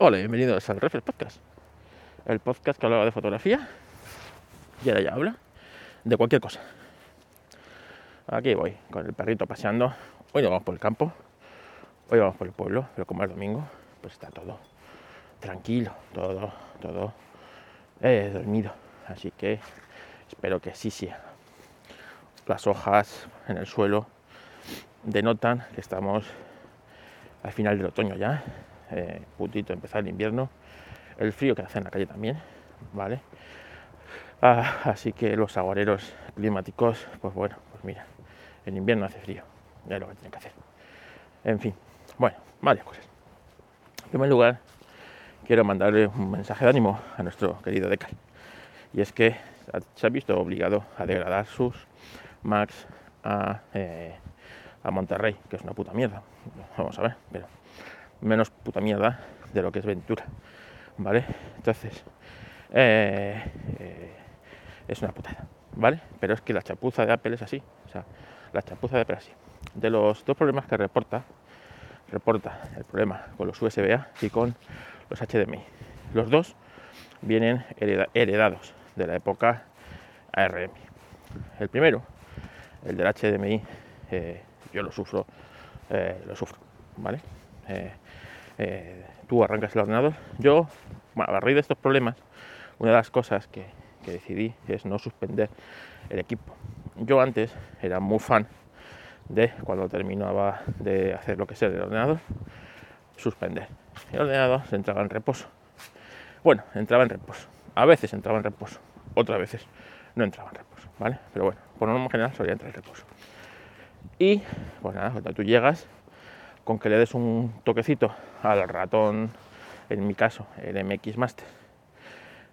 Hola, bienvenidos al Reflex Podcast, el podcast que hablaba de fotografía y ahora ya habla de cualquier cosa. Aquí voy, con el perrito paseando. Hoy no vamos por el campo, hoy vamos por el pueblo, pero como es domingo, pues está todo tranquilo, todo, todo eh, dormido. Así que espero que sí sea. Las hojas en el suelo denotan que estamos al final del otoño ya, eh, putito empezar el invierno, el frío que hace en la calle también, ¿vale? Ah, así que los aguareros climáticos, pues bueno, pues mira, en invierno hace frío, ya es lo que tiene que hacer. En fin, bueno, varias cosas. En primer lugar, quiero mandarle un mensaje de ánimo a nuestro querido Decal. Y es que se ha visto obligado a degradar sus Macs a, eh, a Monterrey, que es una puta mierda. Vamos a ver, pero menos puta mierda de lo que es Ventura. ¿Vale? Entonces, eh, eh, es una putada, ¿vale? Pero es que la chapuza de Apple es así. O sea, la chapuza de Apple es así. De los dos problemas que reporta, reporta el problema con los USB-A y con los HDMI. Los dos vienen heredados de la época ARM. El primero, el del HDMI, eh, yo lo sufro, lo sufro, ¿vale? Eh, tú arrancas el ordenador. Yo, bueno, a raíz de estos problemas, una de las cosas que, que decidí es no suspender el equipo. Yo antes era muy fan de cuando terminaba de hacer lo que sea del ordenador, suspender. El ordenador se entraba en reposo. Bueno, entraba en reposo. A veces entraba en reposo, otras veces no entraba en reposo, ¿vale? Pero bueno, por norma general solía entrar en reposo. Y pues nada, cuando tú llegas, con que le des un toquecito al ratón, en mi caso, el MX Master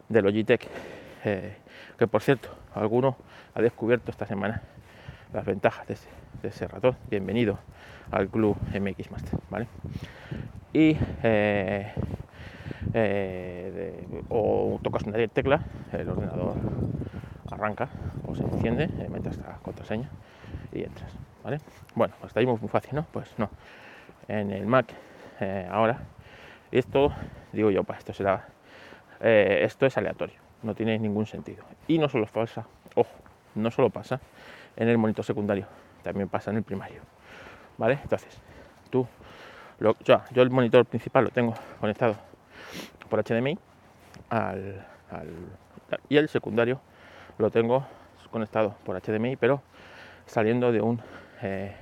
de Logitech, eh, que por cierto, alguno ha descubierto esta semana las ventajas de ese, ratón. Bienvenido al club MX Master, ¿vale? Y eh, eh, o tocas una tecla, el ordenador arranca o se enciende, metes la contraseña y entras, ¿vale? Bueno, hasta ahí muy fácil, ¿no? Pues no. En el Mac eh, ahora, esto, digo yo, para esto será, eh, esto es aleatorio, no tiene ningún sentido. Y no solo pasa, ojo, no solo pasa en el monitor secundario, también pasa en el primario, ¿vale? Entonces, tú, lo, yo, yo el monitor principal lo tengo conectado por HDMI al, al, y el secundario lo tengo conectado por HDMI, pero saliendo de un eh,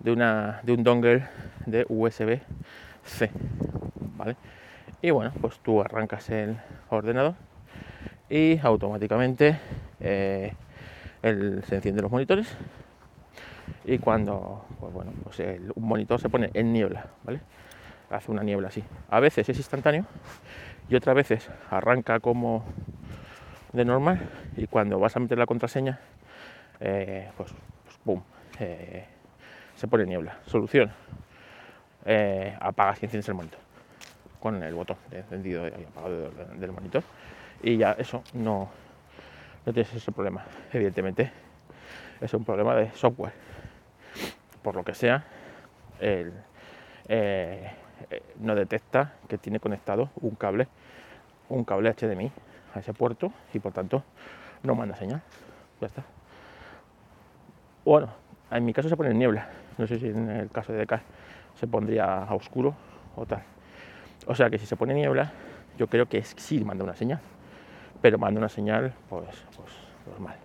de una de un dongle de USB C, ¿vale? Y bueno, pues tú arrancas el ordenador y automáticamente eh, el, se encienden los monitores y cuando pues bueno, pues el, un monitor se pone en niebla, ¿vale? Hace una niebla así. A veces es instantáneo y otras veces arranca como de normal y cuando vas a meter la contraseña, eh, pues, pues eh, se pone niebla. Solución, eh, apagas y enciendes el monitor con el botón de encendido y apagado del, monitor y ya eso no, no tienes ese problema. Evidentemente es un problema de software. Por lo que sea, el, eh, no detecta que tiene conectado un cable, un cable HDMI a ese puerto y por tanto no manda señal. Ya está. Bueno, en mi caso se pone en niebla. No sé si en el caso de Decal se pondría a oscuro o tal. O sea que si se pone niebla, yo creo que sí manda una señal. Pero manda una señal, pues, pues normal.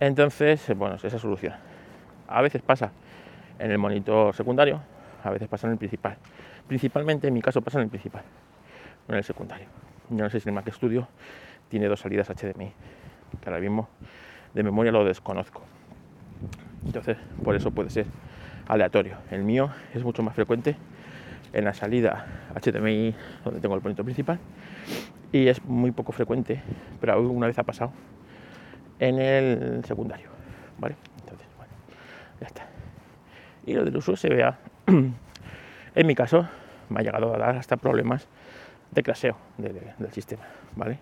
Entonces, bueno, esa solución. A veces pasa en el monitor secundario, a veces pasa en el principal. Principalmente en mi caso pasa en el principal, no en el secundario. Yo no sé si el Mac Studio tiene dos salidas HDMI, que ahora mismo de memoria lo desconozco. Entonces, por eso puede ser aleatorio. El mío es mucho más frecuente en la salida HDMI donde tengo el monitor principal y es muy poco frecuente, pero una vez ha pasado en el secundario, ¿vale? Entonces, bueno, ya está. Y lo del uso USB-A, en mi caso, me ha llegado a dar hasta problemas de craseo del, del sistema, ¿vale?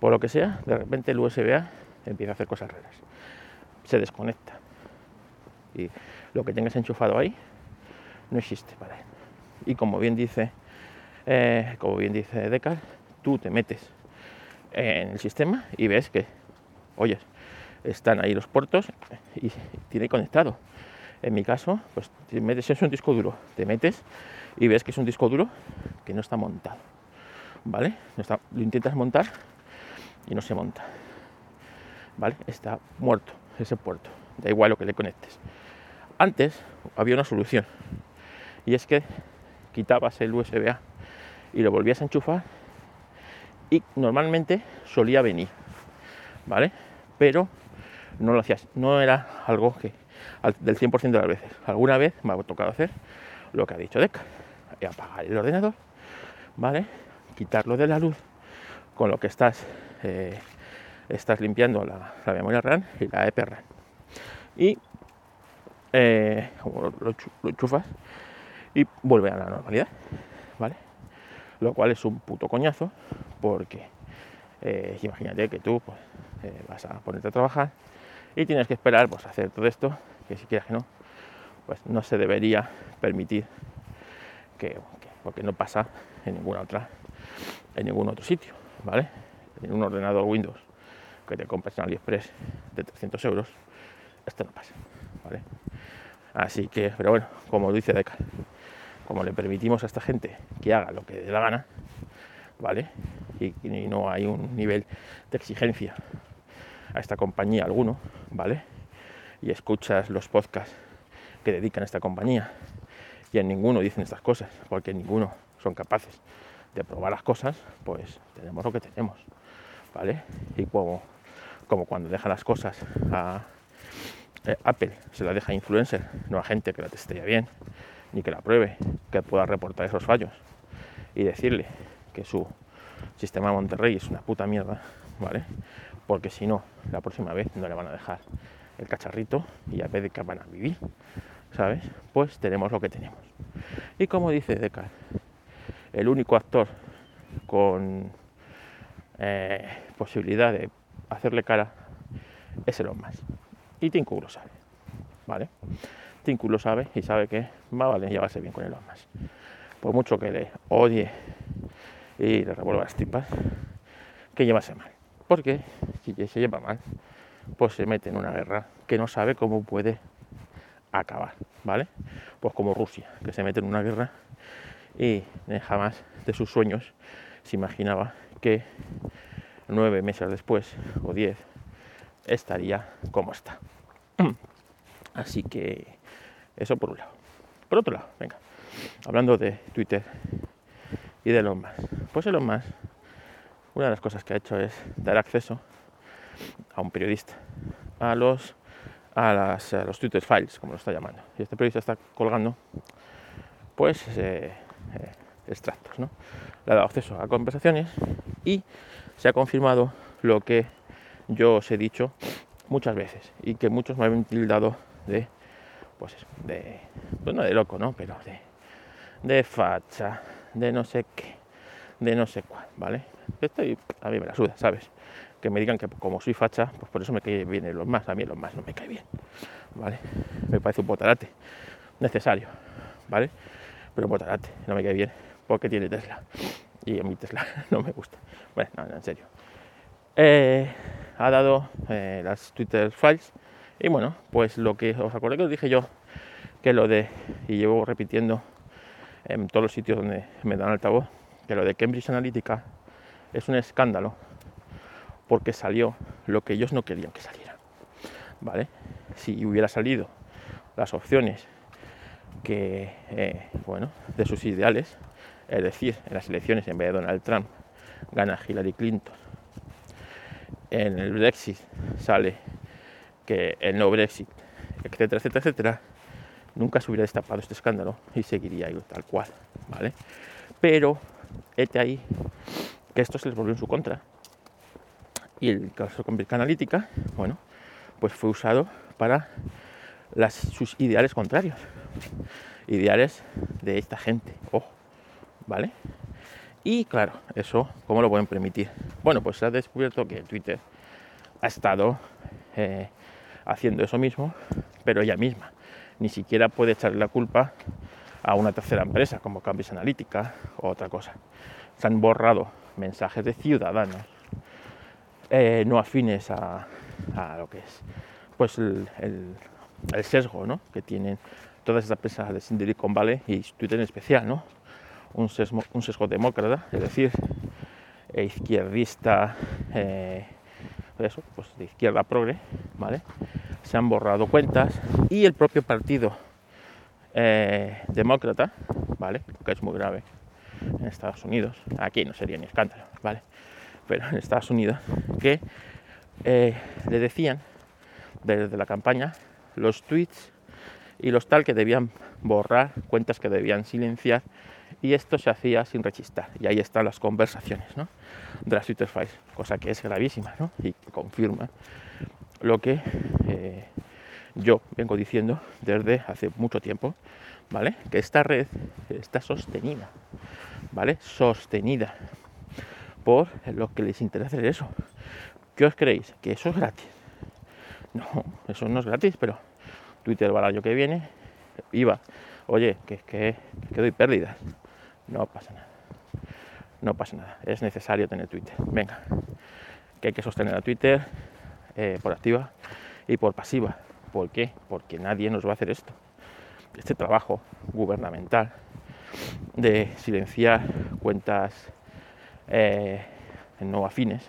Por lo que sea, de repente el USB-A empieza a hacer cosas raras. Se desconecta. Y lo que tengas enchufado ahí no existe para él. Y como bien dice eh, como bien dice Decal, tú te metes en el sistema y ves que, oye, están ahí los puertos y tiene conectado. En mi caso, pues te metes en un disco duro, te metes y ves que es un disco duro que no está montado. ¿Vale? lo intentas montar y no se monta. ¿Vale? Está muerto ese puerto. Da igual lo que le conectes. Antes había una solución y es que quitabas el USB y lo volvías a enchufar y normalmente solía venir, ¿vale? Pero no lo hacías, no era algo que del 100% de las veces. Alguna vez me ha tocado hacer lo que ha dicho Deca, apagar el ordenador, ¿vale? Quitarlo de la luz con lo que estás, eh, estás limpiando la, memoria RAM y la EPRAM. Y eh, lo, enchufas y vuelve a la normalidad, ¿vale? Lo cual es un puto coñazo porque eh, imagínate que tú pues, vas a ponerte a trabajar y tienes que esperar pues hacer todo esto que si quieres que no pues no se debería permitir que, porque no pasa en ninguna otra en ningún otro sitio vale en un ordenador Windows que te compras en AliExpress de 300 euros esto no pasa vale así que pero bueno como dice Deca como le permitimos a esta gente que haga lo que dé la gana vale y, no hay un nivel de exigencia a esta compañía alguno, ¿vale? Y escuchas los podcasts que dedican a esta compañía y en ninguno dicen estas cosas, porque ninguno son capaces de probar las cosas, pues tenemos lo que tenemos, ¿vale? Y como, como cuando deja las cosas a eh, Apple, se la deja a influencer, no a gente que la testee bien, ni que la pruebe, que pueda reportar esos fallos y decirle que su sistema de Monterrey es una puta mierda, ¿vale? porque si no, la próxima vez no le van a dejar el cacharrito y a vez de que van a vivir, ¿sabes? Pues tenemos lo que tenemos. Y como dice Decar, el único actor con eh, posibilidad de hacerle cara es el más. Y Tinku lo sabe, ¿vale? Tinku lo sabe y sabe que va a valer llevarse bien con el más. Por mucho que le odie y le revuelva las tripas, que llevase mal. Porque si se lleva mal, pues se mete en una guerra que no sabe cómo puede acabar, ¿vale? Pues como Rusia, que se mete en una guerra y jamás de sus sueños se imaginaba que nueve meses después o diez estaría como está. Así que eso por un lado. Por otro lado, venga, hablando de Twitter y de Elon Musk. Pues Elon Musk una de las cosas que ha hecho es dar acceso a un periodista a los a, las, los Twitter files, como lo está llamando. Y este periodista está colgando, pues, eh, eh, extractos, ¿no? Le ha dado acceso a conversaciones y se ha confirmado lo que yo os he dicho muchas veces y que muchos me han tildado de, pues, de, pues no de loco, ¿no? Pero de, de facha, de no sé qué, de no sé cuál, ¿vale? Estoy, a mí me la suda, ¿sabes? Que me digan que como soy facha, pues por eso me cae bien los más, a mí los más no me cae bien, ¿vale? Me parece un botarate necesario, ¿vale? Pero un botarate no me cae bien porque tiene Tesla y a mi Tesla no me gusta. Bueno, no, en serio. Eh, ha dado eh, las Twitter files y bueno, pues lo que os acordáis que os dije yo que lo de, y llevo repitiendo en todos los sitios donde me dan altavoz, que lo de Cambridge Analytica es un escándalo porque salió lo que ellos no querían que saliera. ¿Vale? Si hubiera salido las opciones que, eh, bueno, de sus ideales, es decir, en las elecciones en vez de Donald Trump gana Hillary Clinton, en el Brexit sale que el no Brexit, etcétera, etcétera, etcétera, nunca se hubiera destapado este escándalo y seguiría tal cual, ¿vale? Pero, este ahí que esto se les volvió en su contra. Y el caso con Analítica, bueno, pues fue usado para sus ideales contrarios. Ideales de esta gente, ojo, ¿vale? Y claro, eso, ¿cómo lo pueden permitir? Bueno, pues se ha descubierto que Twitter ha estado eh, haciendo eso mismo, pero ella misma ni siquiera puede echarle la culpa a una tercera empresa como Cambridge Analytica o otra cosa. Se han borrado mensajes de ciudadanos eh, no afines a, lo que es pues el, sesgo ¿no? que tienen todas estas empresas de Silicon Valley y Twitter en especial, ¿no? Un, sesgo, un sesgo demócrata, es decir, izquierdista, eh, eso, pues de izquierda progre, ¿vale? Se han borrado cuentas y el propio partido eh, demócrata, ¿vale? Que es muy grave en Estados Unidos, aquí no sería ni escándalo, ¿vale? Pero en Estados Unidos, que eh, le decían desde la campaña los tweets y los tal que debían borrar, cuentas que debían silenciar, y esto se hacía sin rechistar. Y ahí están las conversaciones ¿no? de las Twitter Files, cosa que es gravísima ¿no? y confirma lo que eh, yo vengo diciendo desde hace mucho tiempo, ¿vale? Que esta red está sostenida, ¿vale? Sostenida por lo que les interesa hacer eso. ¿Qué os creéis? ¿Que eso es gratis? No, eso no es gratis, pero Twitter va el año que viene, iba, oye, que, que, que doy pérdidas. No pasa nada. No pasa nada. Es necesario tener Twitter. Venga, que hay que sostener a Twitter eh, por activa y por pasiva. ¿Por qué? Porque nadie nos va a hacer esto. Este trabajo gubernamental de silenciar cuentas eh, no afines,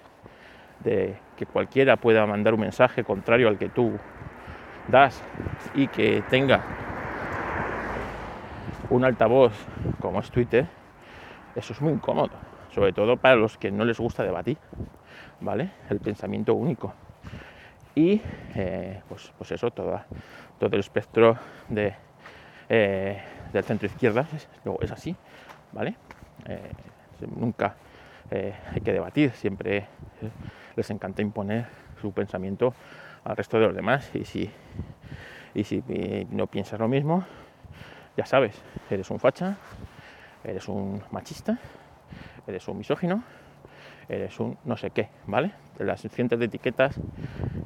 de que cualquiera pueda mandar un mensaje contrario al que tú das y que tenga un altavoz como es Twitter, eso es muy incómodo, sobre todo para los que no les gusta debatir, ¿vale? El pensamiento único. Y eh, pues, pues, eso, todo, el espectro de, eh, del centro izquierda es, es así, ¿vale? Eh, nunca hay que debatir, siempre les encanta imponer su pensamiento al resto de los demás y si, y si no piensas lo mismo, ya sabes, eres un facha, eres un machista, eres un misógino, eres un no sé qué, ¿vale? De las cientos de etiquetas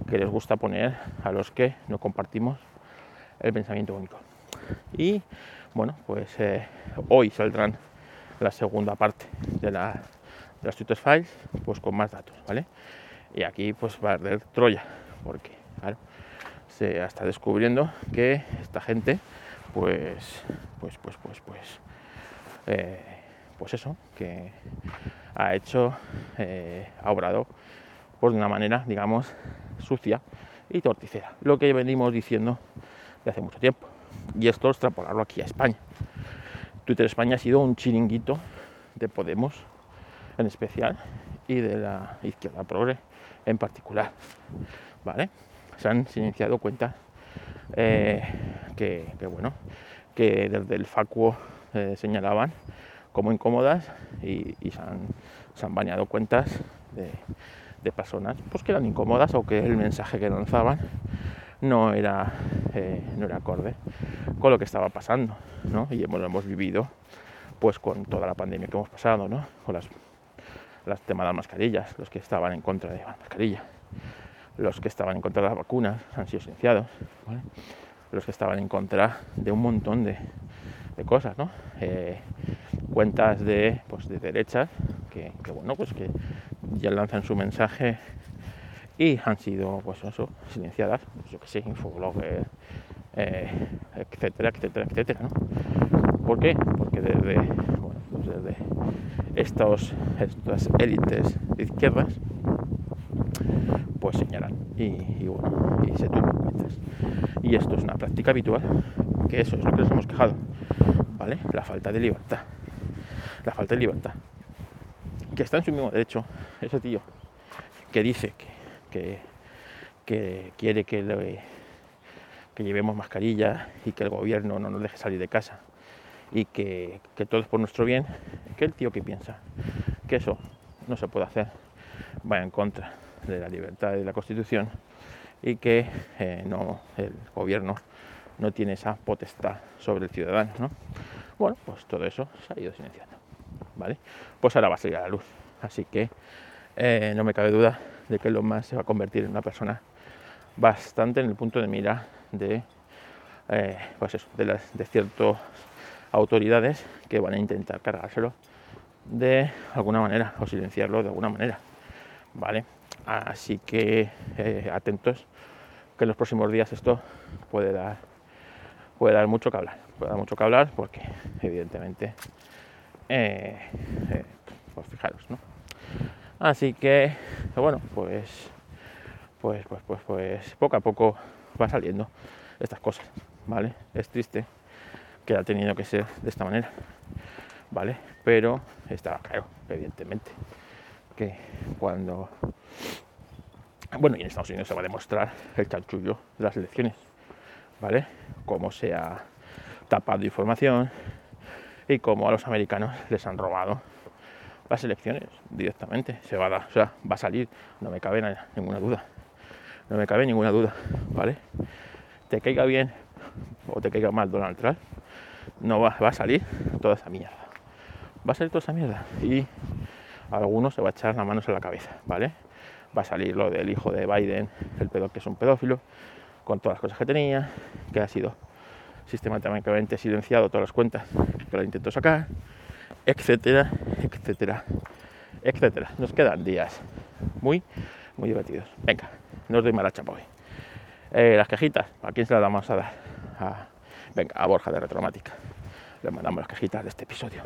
que les gusta poner a los que no compartimos el pensamiento único. Y bueno, pues eh, hoy saldrán la segunda parte de, la, de las Twitter Files, pues con más datos, ¿vale? Y aquí pues va a haber Troya, porque se está descubriendo que esta gente pues, pues, pues, pues, pues, eh, pues eso, que ha hecho, eh, ha obrado por una manera, digamos, sucia y torticera. Lo que venimos diciendo de hace mucho tiempo. Y esto extrapolarlo aquí a España. Twitter España ha sido un chiringuito de Podemos en especial y de la izquierda progre en particular. ¿Vale? Se han iniciado cuentas eh, que, bueno, que desde el facuo eh, señalaban como incómodas y, se, han, bañado cuentas de, personas pues, que eran incómodas o que el mensaje que lanzaban no era, eh, no era acorde con lo que estaba pasando, ¿no? Y hemos, lo hemos vivido pues con toda la pandemia que hemos pasado, ¿no? Con las, las temas de las mascarillas, los que estaban en contra de las mascarillas los que estaban en contra de las vacunas han sido silenciados, los que estaban en contra de un montón de, cosas, ¿no? Eh, cuentas de, pues, de derechas que, bueno, pues que ya lanzan su mensaje y han sido, pues eso, silenciadas, pues yo que sé, infoblogger, eh, etcétera, etcétera, etcétera, ¿no? ¿Por qué? Porque desde, bueno, pues desde estos, estas élites de izquierdas pues señalan y, bueno, y se toman cuentas. Y esto es una práctica habitual, que eso es lo que nos hemos quejado, ¿vale? La falta de libertad. La falta de libertad. Que está en su mismo derecho, ese tío que dice que, que, quiere que, que llevemos mascarilla y que el gobierno no nos deje salir de casa y que, que todo es por nuestro bien, que el tío que piensa que eso no se puede hacer, va en contra de la libertad y de la Constitución y que eh, no, el gobierno no tiene esa potestad sobre el ciudadano. ¿no? Bueno, pues todo eso se ha ido silenciando. ¿vale? Pues ahora va a salir a la luz. Así que eh, no me cabe duda de que lo más se va a convertir en una persona bastante en el punto de mira de, eh, pues de, ciertos autoridades que van a intentar cargárselo de alguna manera o silenciarlo de alguna manera. ¿Vale? Así que eh, atentos que en los próximos días esto puede dar, puede dar mucho que hablar. Puede dar mucho que hablar porque evidentemente, eh, eh, pues fijaros, ¿no? Así que, bueno, pues, pues, pues, pues, pues poco a poco va saliendo estas cosas, ¿vale? Es triste que ha tenido que ser de esta manera, ¿vale? Pero estaba claro, evidentemente, cuando... Bueno, y en Estados Unidos se va a demostrar el chanchullo de las elecciones, ¿vale? Cómo se ha tapado información y cómo a los americanos les han robado las elecciones directamente. Se va a dar, o sea, va a salir, no me cabe ninguna duda. No me cabe ninguna duda, ¿vale? Te caiga bien o te caiga mal Donald Trump, no va, va a salir toda esa mierda. Va a salir toda esa mierda. Y a algunos se va a echar las manos en la cabeza, ¿vale? Va a salir lo del hijo de Biden, el pedo que es un pedófilo, con todas las cosas que tenía, que ha sido sistemáticamente silenciado todas las cuentas que lo intentó sacar, etcétera, etcétera, etcétera. Nos quedan días muy, muy divertidos. Venga, no os doy mala chapa hoy. Eh, las quejitas, ¿a quién se las vamos a dar? venga, a Borja de Retromática. Le mandamos las quejitas de este episodio.